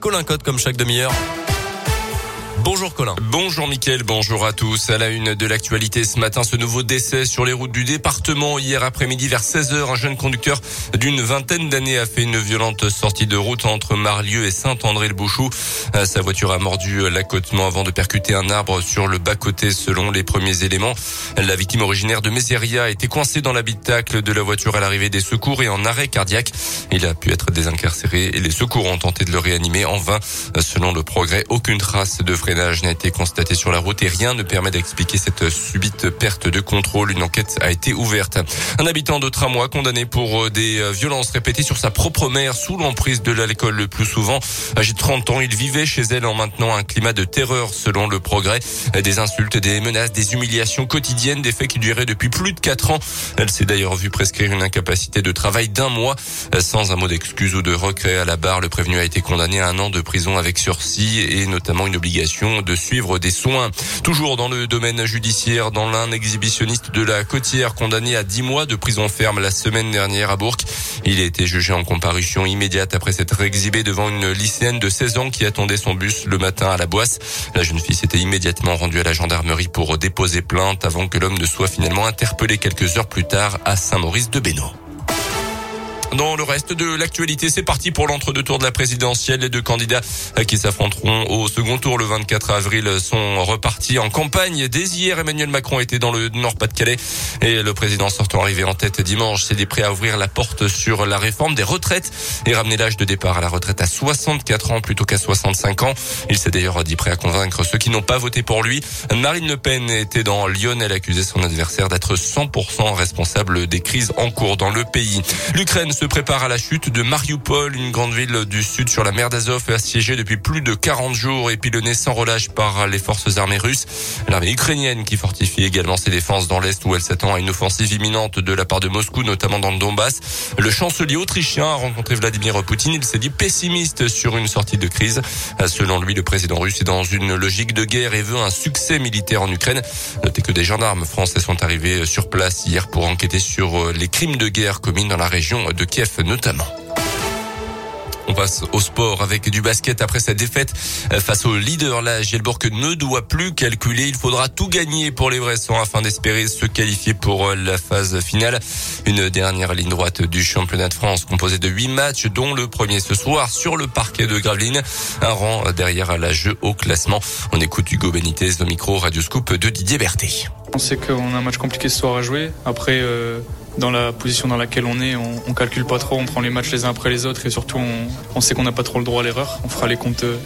Colin Code comme chaque demi-heure. Bonjour Colin. Bonjour Mickaël, bonjour à tous. À la une de l'actualité ce matin, ce nouveau décès sur les routes du département. Hier après-midi vers 16h, un jeune conducteur d'une vingtaine d'années a fait une violente sortie de route entre Marlieu et Saint-André-le-Bouchou. Euh, sa voiture a mordu l'accotement avant de percuter un arbre sur le bas-côté selon les premiers éléments. La victime originaire de Méséria était coincée dans l'habitacle de la voiture à l'arrivée des secours et en arrêt cardiaque. Il a pu être désincarcéré et les secours ont tenté de le réanimer en vain. Selon le progrès, aucune trace de freinage n'a été constaté sur la route et rien ne permet d'expliquer cette subite perte de contrôle. Une enquête a été ouverte. Un habitant de Tramois condamné pour euh, des euh, violences répétées sur sa propre mère sous l'emprise de l'alcool le plus souvent. Âgé de 30 ans, il vivait chez elle en maintenant un climat de terreur selon le progrès. Des insultes, des menaces, des humiliations quotidiennes, des faits qui duraient depuis plus de 4 ans. Elle s'est d'ailleurs vue prescrire une incapacité de travail d'un mois sans un mot d'excuse ou de regret à la barre. Le prévenu a été condamné à un an de prison avec sursis et notamment une obligation de suivre des soins. Toujours dans le domaine judiciaire, dans l'un exhibitionniste de la Côtière condamné à 10 mois de prison ferme la semaine dernière à Bourg. Il a été jugé en comparution immédiate après s'être exhibé devant une lycéenne de 16 ans qui attendait son bus le matin à la Boisse. La jeune fille s'était immédiatement rendue à la gendarmerie pour déposer plainte avant que l'homme ne soit finalement interpellé quelques heures plus tard à Saint-Maurice de Bénaud. Dans le reste de l'actualité, c'est parti pour l'entre-deux tours de la présidentielle. Les deux candidats qui s'affronteront au second tour le 24 avril sont repartis en campagne. Dès hier, Emmanuel Macron était dans le Nord-Pas-de-Calais et le président sortant arrivé en tête dimanche s'est dit prêt à ouvrir la porte sur la réforme des retraites et ramener l'âge de départ à la retraite à 64 ans plutôt qu'à 65 ans. Il s'est d'ailleurs dit prêt à convaincre ceux qui n'ont pas voté pour lui. Marine Le Pen était dans Lyon. Elle accusait son adversaire d'être 100% responsable des crises en cours dans le pays. L'Ukraine se prépare à la chute de Mariupol, une grande ville du sud sur la mer d'Azov, assiégée depuis plus de 40 jours et pilonnée sans relâche par les forces armées russes. L'armée ukrainienne qui fortifie également ses défenses dans l'Est où elle s'attend à une offensive imminente de la part de Moscou, notamment dans le Donbass. Le chancelier autrichien a rencontré Vladimir Poutine. Il s'est dit pessimiste sur une sortie de crise. Selon lui, le président russe est dans une logique de guerre et veut un succès militaire en Ukraine. Notez que des gendarmes français sont arrivés sur place hier pour enquêter sur les crimes de guerre commis dans la région de Kiev notamment. On passe au sport avec du basket après sa défaite face au leader. La Gielbourg ne doit plus calculer. Il faudra tout gagner pour les Bressans afin d'espérer se qualifier pour la phase finale. Une dernière ligne droite du championnat de France composée de huit matchs, dont le premier ce soir sur le parquet de Gravelines. Un rang derrière la jeu au classement. On écoute Hugo Benitez au micro Radio Scoop de Didier Berthet. On sait qu'on a un match compliqué ce soir à jouer. Après, euh, dans la position dans laquelle on est, on, on, calcule pas trop, on prend les matchs les uns après les autres et surtout on, sait qu'on n'a pas trop le droit à l'erreur. On fera les comptes euh,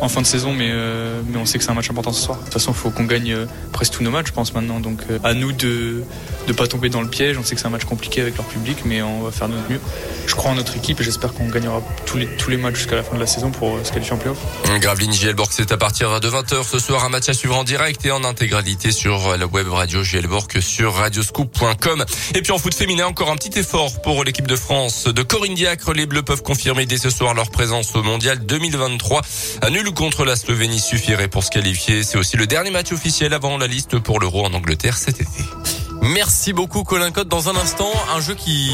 en fin de saison, mais, euh, mais on sait que c'est un match important ce soir. De toute façon, il faut qu'on gagne euh, presque tous nos matchs, je pense maintenant. Donc à nous de ne pas tomber dans le piège. On sait que c'est un match compliqué avec leur public, mais on va faire notre mieux. Je crois en notre équipe et j'espère qu'on gagnera tous les, tous les matchs jusqu'à la fin de la saison pour se qualifier en playoff. Gravelines Gielborg, c'est à partir de 20h ce soir, un match à suivre en direct et en intégralité sur la web radio Gielborg sur radioscoop.com. Et puis en foot féminin, encore un petit effort pour l'équipe de France de Corinne Diacre. Les Bleus peuvent confirmer dès ce soir leur présence au Mondial 2023. À nul contre la Slovénie suffirait pour se qualifier. C'est aussi le dernier match officiel avant la liste pour l'Euro en Angleterre cet été. Merci beaucoup Colin Cote. Dans un instant, un jeu qui